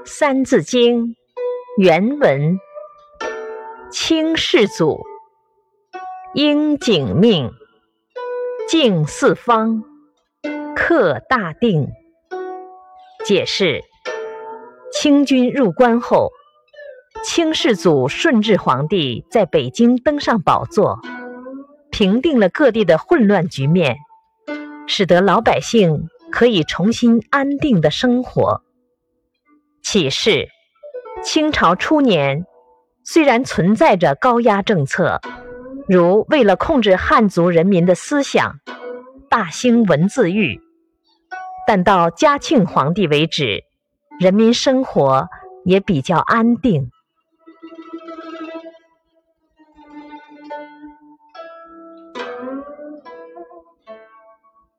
《三字经》原文：清世祖，应景命，敬四方，克大定。解释：清军入关后，清世祖顺治皇帝在北京登上宝座，平定了各地的混乱局面，使得老百姓可以重新安定的生活。启示清朝初年虽然存在着高压政策如为了控制汉族人民的思想大兴文字狱但到嘉庆皇帝为止人民生活也比较安定。